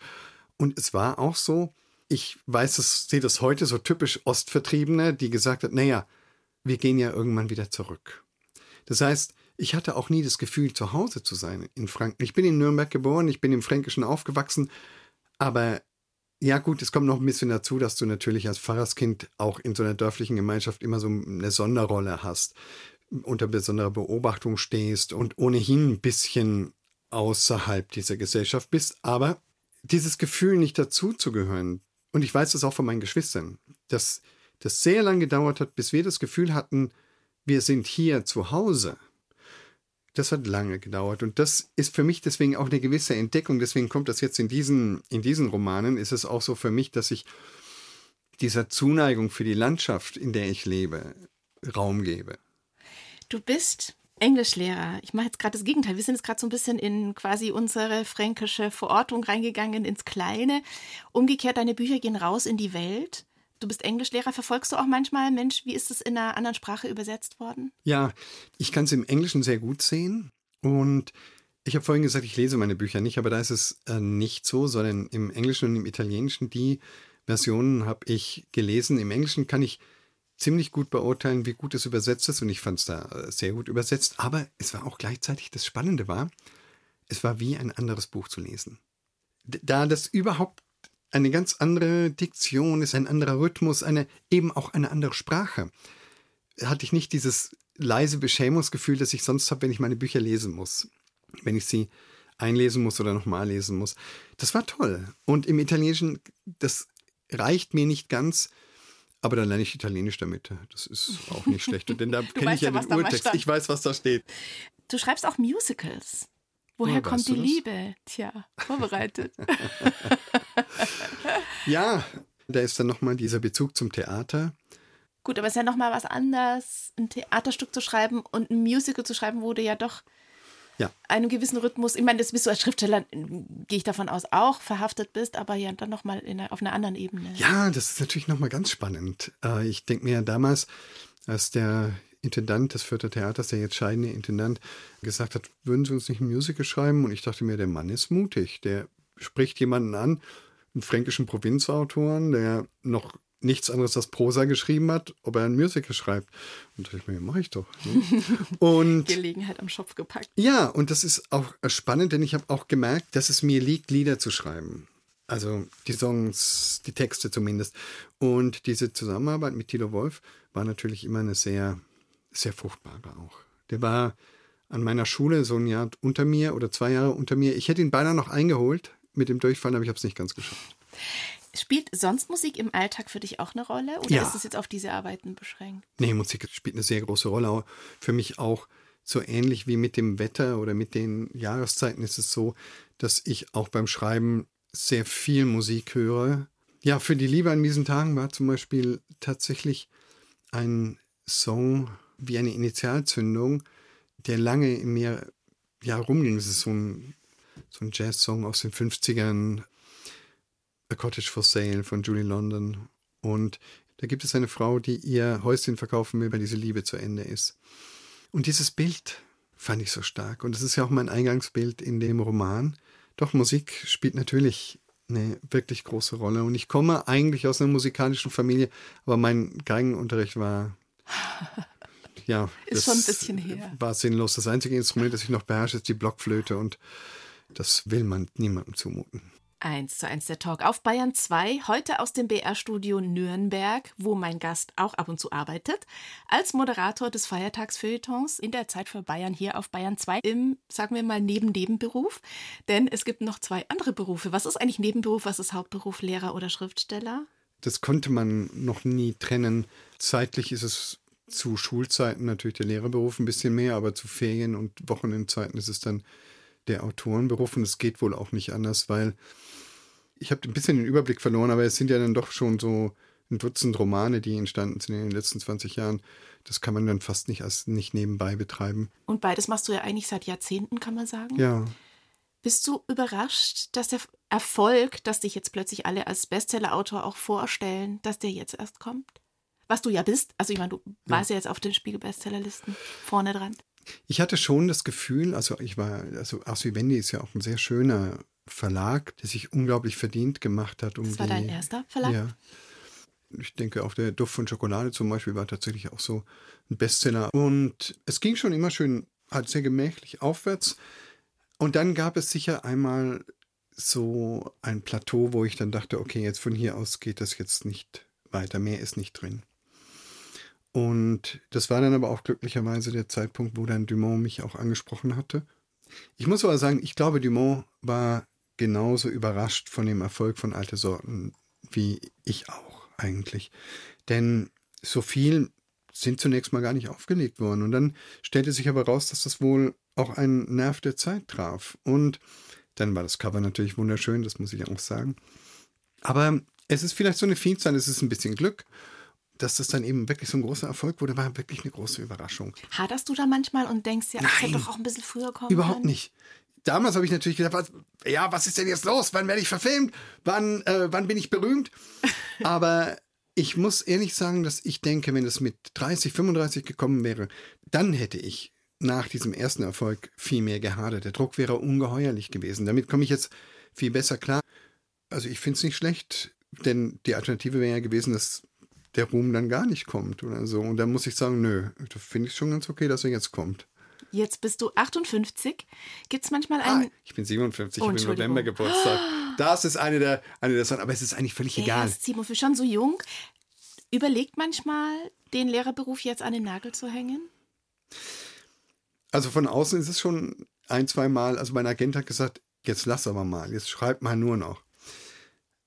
Und es war auch so, ich weiß, es sehe das heute so typisch Ostvertriebene, die gesagt hat, naja, wir gehen ja irgendwann wieder zurück. Das heißt, ich hatte auch nie das Gefühl, zu Hause zu sein in Franken. Ich bin in Nürnberg geboren, ich bin im Fränkischen aufgewachsen, aber ja gut, es kommt noch ein bisschen dazu, dass du natürlich als Pfarrerskind auch in so einer dörflichen Gemeinschaft immer so eine Sonderrolle hast, unter besonderer Beobachtung stehst und ohnehin ein bisschen außerhalb dieser Gesellschaft bist, aber dieses Gefühl, nicht dazuzugehören, und ich weiß das auch von meinen Geschwistern, dass das sehr lange gedauert hat, bis wir das Gefühl hatten, wir sind hier zu Hause. Das hat lange gedauert und das ist für mich deswegen auch eine gewisse Entdeckung. Deswegen kommt das jetzt in diesen, in diesen Romanen, ist es auch so für mich, dass ich dieser Zuneigung für die Landschaft, in der ich lebe, Raum gebe. Du bist Englischlehrer. Ich mache jetzt gerade das Gegenteil. Wir sind jetzt gerade so ein bisschen in quasi unsere fränkische Verortung reingegangen, ins Kleine. Umgekehrt, deine Bücher gehen raus in die Welt. Du bist Englischlehrer. Verfolgst du auch manchmal, Mensch, wie ist es in einer anderen Sprache übersetzt worden? Ja, ich kann es im Englischen sehr gut sehen. Und Ich habe vorhin gesagt, ich lese meine Bücher nicht, aber da ist es äh, nicht so, sondern im Englischen und im Italienischen, die Versionen habe ich gelesen. Im Englischen kann ich ziemlich gut beurteilen, wie gut es übersetzt ist und ich fand es da äh, sehr gut übersetzt, aber es war auch gleichzeitig das Spannende war, es war wie ein anderes Buch zu lesen. Da das überhaupt eine ganz andere Diktion ist, ein anderer Rhythmus, eine eben auch eine andere Sprache, hatte ich nicht dieses leise Beschämungsgefühl, das ich sonst habe, wenn ich meine Bücher lesen muss, wenn ich sie einlesen muss oder nochmal lesen muss. Das war toll. Und im Italienischen, das reicht mir nicht ganz, aber dann lerne ich Italienisch damit. Das ist auch nicht schlecht. Denn da kenne ich ja, ja den Urtext. Ich weiß, was da steht. Du schreibst auch Musicals. Woher ja, kommt die Liebe? Tja, vorbereitet. ja, da ist dann nochmal dieser Bezug zum Theater. Gut, aber es ist ja nochmal was anderes, ein Theaterstück zu schreiben und ein Musical zu schreiben, du ja doch ja. einem gewissen Rhythmus, ich meine, das bist du als Schriftsteller, gehe ich davon aus, auch verhaftet bist, aber ja dann nochmal auf einer anderen Ebene. Ja, das ist natürlich nochmal ganz spannend. Äh, ich denke mir damals, als der Intendant des Fürther Theaters, der jetzt scheidende Intendant, gesagt hat, würden Sie uns nicht ein Musical schreiben? Und ich dachte mir, der Mann ist mutig. Der spricht jemanden an, einen fränkischen Provinzautoren, der noch nichts anderes als Prosa geschrieben hat, ob er ein Musical schreibt. Und da dachte ich mir, mache ich doch. Ne? Und Gelegenheit am Schopf gepackt. Ja, und das ist auch spannend, denn ich habe auch gemerkt, dass es mir liegt, Lieder zu schreiben. Also die Songs, die Texte zumindest. Und diese Zusammenarbeit mit Tilo Wolf war natürlich immer eine sehr, sehr fruchtbare auch. Der war an meiner Schule so ein Jahr unter mir oder zwei Jahre unter mir. Ich hätte ihn beinahe noch eingeholt mit dem Durchfallen, aber ich habe es nicht ganz geschafft. Spielt sonst Musik im Alltag für dich auch eine Rolle oder ja. ist es jetzt auf diese Arbeiten beschränkt? Nee, Musik spielt eine sehr große Rolle. Für mich auch so ähnlich wie mit dem Wetter oder mit den Jahreszeiten ist es so, dass ich auch beim Schreiben sehr viel Musik höre. Ja, für die Liebe an diesen Tagen war zum Beispiel tatsächlich ein Song wie eine Initialzündung, der lange in mir ja, rumging. Es ist so ein, so ein Jazz-Song aus den 50ern, A Cottage for Sale von Julie London. Und da gibt es eine Frau, die ihr Häuschen verkaufen will, weil diese Liebe zu Ende ist. Und dieses Bild fand ich so stark. Und das ist ja auch mein Eingangsbild in dem Roman. Doch Musik spielt natürlich eine wirklich große Rolle. Und ich komme eigentlich aus einer musikalischen Familie, aber mein Geigenunterricht war. Ja, ist schon ein bisschen her. War sinnlos. Das einzige Instrument, das ich noch beherrsche, ist die Blockflöte und das will man niemandem zumuten. 1 zu 1 der Talk auf Bayern 2, heute aus dem BR-Studio Nürnberg, wo mein Gast auch ab und zu arbeitet, als Moderator des Feiertagsfeuilletons in der Zeit für Bayern hier auf Bayern 2 im, sagen wir mal, Neben-Nebenberuf. Denn es gibt noch zwei andere Berufe. Was ist eigentlich Nebenberuf, was ist Hauptberuf, Lehrer oder Schriftsteller? Das konnte man noch nie trennen. Zeitlich ist es zu Schulzeiten natürlich der Lehrerberuf ein bisschen mehr, aber zu Ferien- und Wochenendzeiten ist es dann der Autorenberuf und es geht wohl auch nicht anders, weil ich habe ein bisschen den Überblick verloren, aber es sind ja dann doch schon so ein Dutzend Romane, die entstanden sind in den letzten 20 Jahren. Das kann man dann fast nicht als nicht nebenbei betreiben. Und beides machst du ja eigentlich seit Jahrzehnten, kann man sagen. Ja. Bist du überrascht, dass der Erfolg, dass dich jetzt plötzlich alle als Bestsellerautor auch vorstellen, dass der jetzt erst kommt? Was du ja bist. Also ich meine, du ja. warst ja jetzt auf den Spiegel-Bestsellerlisten vorne dran. Ich hatte schon das Gefühl, also ich war, also Ars Vivendi ist ja auch ein sehr schöner Verlag, der sich unglaublich verdient gemacht hat. Um das war die, dein erster Verlag? Ja. Ich denke, auch der Duft von Schokolade zum Beispiel war tatsächlich auch so ein Bestseller. Und es ging schon immer schön, halt sehr gemächlich aufwärts. Und dann gab es sicher einmal so ein Plateau, wo ich dann dachte, okay, jetzt von hier aus geht das jetzt nicht weiter, mehr ist nicht drin. Und das war dann aber auch glücklicherweise der Zeitpunkt, wo dann Dumont mich auch angesprochen hatte. Ich muss aber sagen, ich glaube, Dumont war genauso überrascht von dem Erfolg von Alte Sorten wie ich auch eigentlich. Denn so viel sind zunächst mal gar nicht aufgelegt worden. Und dann stellte sich aber raus, dass das wohl auch einen Nerv der Zeit traf. Und dann war das Cover natürlich wunderschön, das muss ich auch sagen. Aber es ist vielleicht so eine Vielzahl, es ist ein bisschen Glück dass das dann eben wirklich so ein großer Erfolg wurde, war wirklich eine große Überraschung. Haderst du da manchmal und denkst ja, das hätte doch auch ein bisschen früher kommen Überhaupt können? nicht. Damals habe ich natürlich gedacht, was, ja, was ist denn jetzt los? Wann werde ich verfilmt? Wann, äh, wann bin ich berühmt? Aber ich muss ehrlich sagen, dass ich denke, wenn es mit 30, 35 gekommen wäre, dann hätte ich nach diesem ersten Erfolg viel mehr gehadert. Der Druck wäre ungeheuerlich gewesen. Damit komme ich jetzt viel besser klar. Also ich finde es nicht schlecht, denn die Alternative wäre ja gewesen, dass der Ruhm dann gar nicht kommt oder so. Und dann muss ich sagen, nö, da finde ich schon ganz okay, dass er jetzt kommt. Jetzt bist du 58. Gibt es manchmal einen. Ah, ich bin 57, oh, ich habe im November Geburtstag. Das ist eine der, eine der Sachen, aber es ist eigentlich völlig er egal. Ist Simon für schon so jung. Überlegt manchmal, den Lehrerberuf jetzt an den Nagel zu hängen? Also von außen ist es schon ein, zwei Mal, also mein Agent hat gesagt, jetzt lass aber mal, jetzt schreib mal nur noch.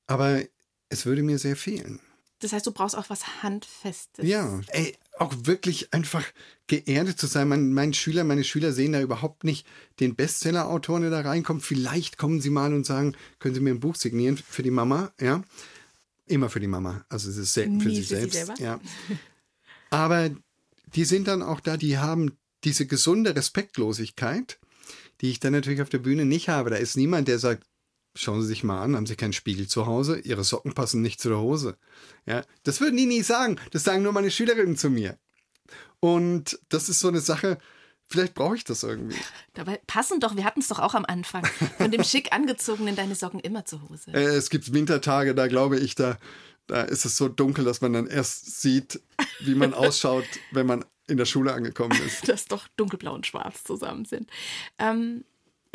Aber es würde mir sehr fehlen. Das heißt, du brauchst auch was Handfestes. Ja, ey, auch wirklich einfach geerdet zu sein. Mein, mein Schüler, meine Schüler sehen da überhaupt nicht den Bestseller-Autoren, der da reinkommt. Vielleicht kommen sie mal und sagen, können Sie mir ein Buch signieren für die Mama, ja. Immer für die Mama. Also es ist selten für, sich, für selbst, Ja. Aber die sind dann auch da, die haben diese gesunde Respektlosigkeit, die ich dann natürlich auf der Bühne nicht habe. Da ist niemand, der sagt, schauen Sie sich mal an, haben Sie keinen Spiegel zu Hause? Ihre Socken passen nicht zu der Hose. Ja, das würden die nie sagen. Das sagen nur meine Schülerinnen zu mir. Und das ist so eine Sache, vielleicht brauche ich das irgendwie. Dabei passen doch, wir hatten es doch auch am Anfang, von dem schick angezogenen deine Socken immer zu Hose. Äh, es gibt Wintertage, da glaube ich, da, da ist es so dunkel, dass man dann erst sieht, wie man ausschaut, wenn man in der Schule angekommen ist. Dass doch dunkelblau und schwarz zusammen sind. Ähm,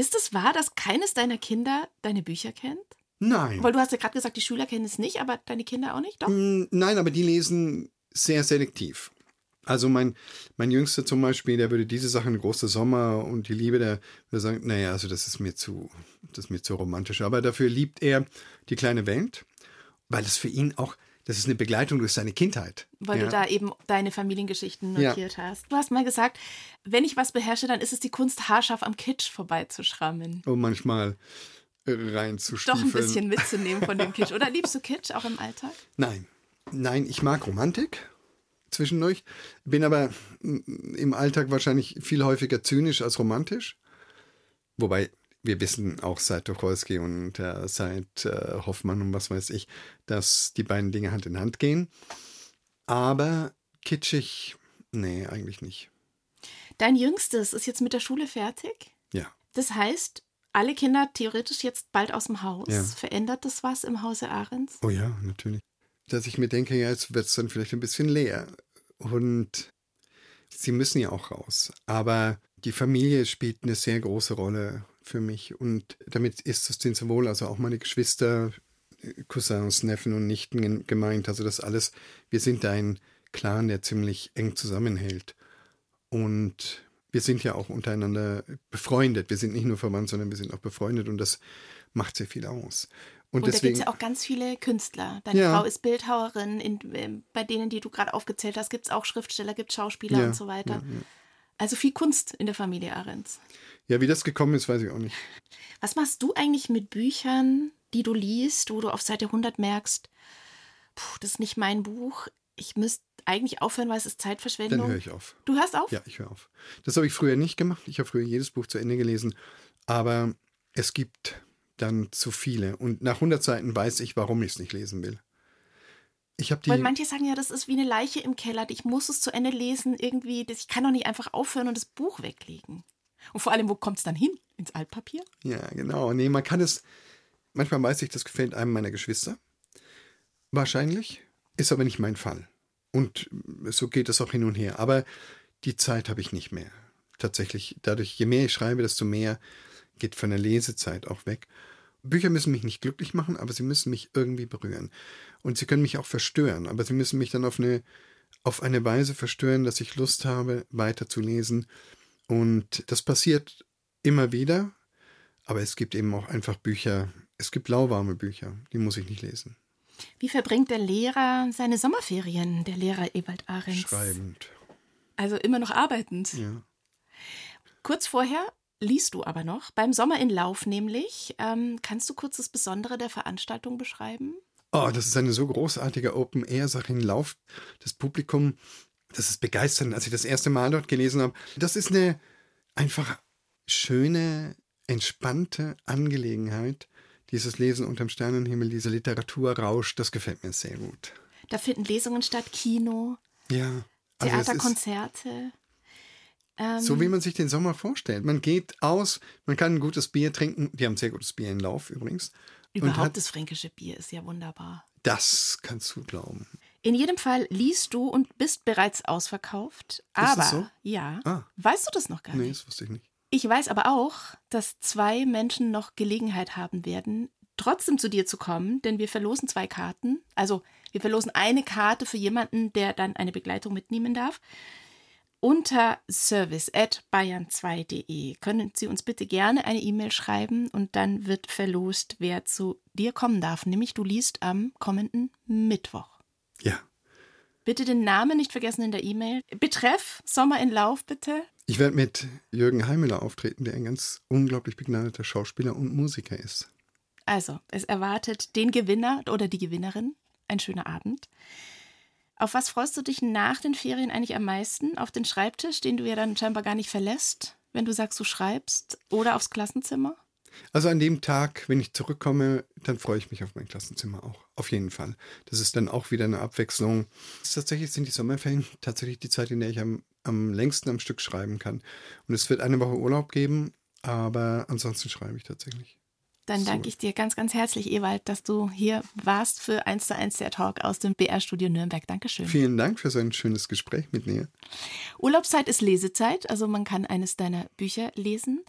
ist es wahr, dass keines deiner Kinder deine Bücher kennt? Nein. Weil du hast ja gerade gesagt, die Schüler kennen es nicht, aber deine Kinder auch nicht, doch? Mm, nein, aber die lesen sehr selektiv. Also mein, mein Jüngster zum Beispiel, der würde diese Sachen, große Sommer und die Liebe, der würde sagen, naja, also das ist mir zu, das ist mir zu romantisch. Aber dafür liebt er die kleine Welt, weil es für ihn auch, das ist eine Begleitung durch seine Kindheit. Weil ja. du da eben deine Familiengeschichten notiert ja. hast. Du hast mal gesagt, wenn ich was beherrsche, dann ist es die Kunst, haarscharf am Kitsch vorbeizuschrammen. Und manchmal reinzustiefeln. Doch ein bisschen mitzunehmen von dem Kitsch. Oder liebst du Kitsch auch im Alltag? Nein. Nein, ich mag Romantik zwischendurch, bin aber im Alltag wahrscheinlich viel häufiger zynisch als romantisch. Wobei wir wissen auch seit Tucholsky und äh, seit äh, Hoffmann und was weiß ich, dass die beiden Dinge Hand in Hand gehen. Aber kitschig, nee, eigentlich nicht. Dein Jüngstes ist jetzt mit der Schule fertig? Ja. Das heißt, alle Kinder theoretisch jetzt bald aus dem Haus. Ja. Verändert das was im Hause Ahrens? Oh ja, natürlich. Dass ich mir denke, ja, jetzt wird es dann vielleicht ein bisschen leer. Und sie müssen ja auch raus. Aber die Familie spielt eine sehr große Rolle für mich. Und damit ist es den sowohl, also auch meine Geschwister, Cousins, Neffen und Nichten gemeint. Also das alles, wir sind ein Clan, der ziemlich eng zusammenhält. Und wir sind ja auch untereinander befreundet. Wir sind nicht nur verwandt, sondern wir sind auch befreundet und das macht sehr viel aus. Und, und deswegen, da gibt es ja auch ganz viele Künstler. Deine ja. Frau ist Bildhauerin. In, ähm, bei denen, die du gerade aufgezählt hast, gibt es auch Schriftsteller, gibt Schauspieler ja, und so weiter. Ja, also viel Kunst in der Familie Ahrens. Ja, wie das gekommen ist, weiß ich auch nicht. Was machst du eigentlich mit Büchern, die du liest, wo du auf Seite 100 merkst, puh, das ist nicht mein Buch, ich müsste eigentlich aufhören, weil es ist Zeitverschwendung? Dann höre ich auf. Du hörst auf? Ja, ich höre auf. Das habe ich früher nicht gemacht. Ich habe früher jedes Buch zu Ende gelesen. Aber es gibt dann zu viele. Und nach 100 Seiten weiß ich, warum ich es nicht lesen will. Ich die Weil manche sagen ja, das ist wie eine Leiche im Keller. Ich muss es zu Ende lesen. Irgendwie, ich kann doch nicht einfach aufhören und das Buch weglegen. Und vor allem, wo kommt es dann hin? Ins Altpapier? Ja, genau. Nee, man kann es. Manchmal weiß ich, das gefällt einem meiner Geschwister. Wahrscheinlich. Ist aber nicht mein Fall. Und so geht es auch hin und her. Aber die Zeit habe ich nicht mehr. Tatsächlich. Dadurch, je mehr ich schreibe, desto mehr geht von der Lesezeit auch weg. Bücher müssen mich nicht glücklich machen, aber sie müssen mich irgendwie berühren. Und sie können mich auch verstören, aber sie müssen mich dann auf eine, auf eine Weise verstören, dass ich Lust habe, weiterzulesen. Und das passiert immer wieder, aber es gibt eben auch einfach Bücher, es gibt lauwarme Bücher, die muss ich nicht lesen. Wie verbringt der Lehrer seine Sommerferien, der Lehrer Ewald Ahrens? Schreibend. Also immer noch arbeitend. Ja. Kurz vorher liest du aber noch, beim Sommer in Lauf nämlich. Ähm, kannst du kurz das Besondere der Veranstaltung beschreiben? Oh, das ist eine so großartige Open-Air-Sache in Lauf. Das Publikum, das ist begeisternd, als ich das erste Mal dort gelesen habe. Das ist eine einfach schöne, entspannte Angelegenheit. Dieses Lesen unterm Sternenhimmel, dieser Literaturrausch, das gefällt mir sehr gut. Da finden Lesungen statt, Kino, ja, also Theaterkonzerte. Ähm, So wie man sich den Sommer vorstellt. Man geht aus, man kann ein gutes Bier trinken. Die haben sehr gutes Bier in Lauf übrigens. Überhaupt hat, das fränkische Bier ist ja wunderbar. das kannst du glauben. In jedem Fall liest du und bist bereits ausverkauft. Aber, so? ja, Ah. weißt du das noch gar Nee, nicht? das wusste ich nicht. Ich weiß aber auch, dass zwei Menschen noch Gelegenheit haben werden, trotzdem zu dir zu kommen, denn wir verlosen zwei Karten. Also wir verlosen eine Karte für jemanden, der dann eine Begleitung mitnehmen darf. Unter service at bayern2.de können Sie uns bitte gerne eine E-Mail schreiben und dann wird verlost, wer zu dir kommen darf. Nämlich du liest am kommenden Mittwoch. Ja. Bitte den Namen nicht vergessen in der E-Mail. Betreff Sommer in Lauf, bitte. Ich werde mit Jürgen Heimüller auftreten, der ein ganz unglaublich begnadeter Schauspieler und Musiker ist. Also, es erwartet den Gewinner oder die Gewinnerin. Ein schöner Abend. Auf was freust du dich nach den Ferien eigentlich am meisten? Auf den Schreibtisch, den du ja dann scheinbar gar nicht verlässt, wenn du sagst, du schreibst? Oder aufs Klassenzimmer? Also an dem Tag, wenn ich zurückkomme, dann freue ich mich auf mein Klassenzimmer auch. Auf jeden Fall. Das ist dann auch wieder eine Abwechslung. Tatsächlich sind die Sommerferien tatsächlich die Zeit, in der ich am, am längsten am Stück schreiben kann. Und es wird eine Woche Urlaub geben, aber ansonsten schreibe ich tatsächlich. Dann danke ich dir ganz, ganz herzlich, Ewald, dass du hier warst für 1 zu 1 der Talk aus dem BR-Studio Nürnberg. Dankeschön. Vielen Dank für so ein schönes Gespräch mit mir. Urlaubszeit ist Lesezeit, also man kann eines deiner Bücher lesen.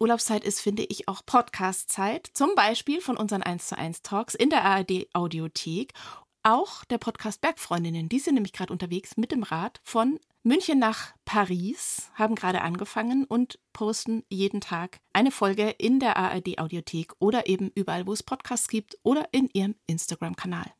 Urlaubszeit ist, finde ich, auch Podcast-Zeit, zum Beispiel von unseren 1 zu 1 Talks in der ARD Audiothek. Auch der Podcast Bergfreundinnen, die sind nämlich gerade unterwegs mit dem Rad von München nach Paris, haben gerade angefangen und posten jeden Tag eine Folge in der ARD Audiothek oder eben überall, wo es Podcasts gibt oder in ihrem Instagram-Kanal.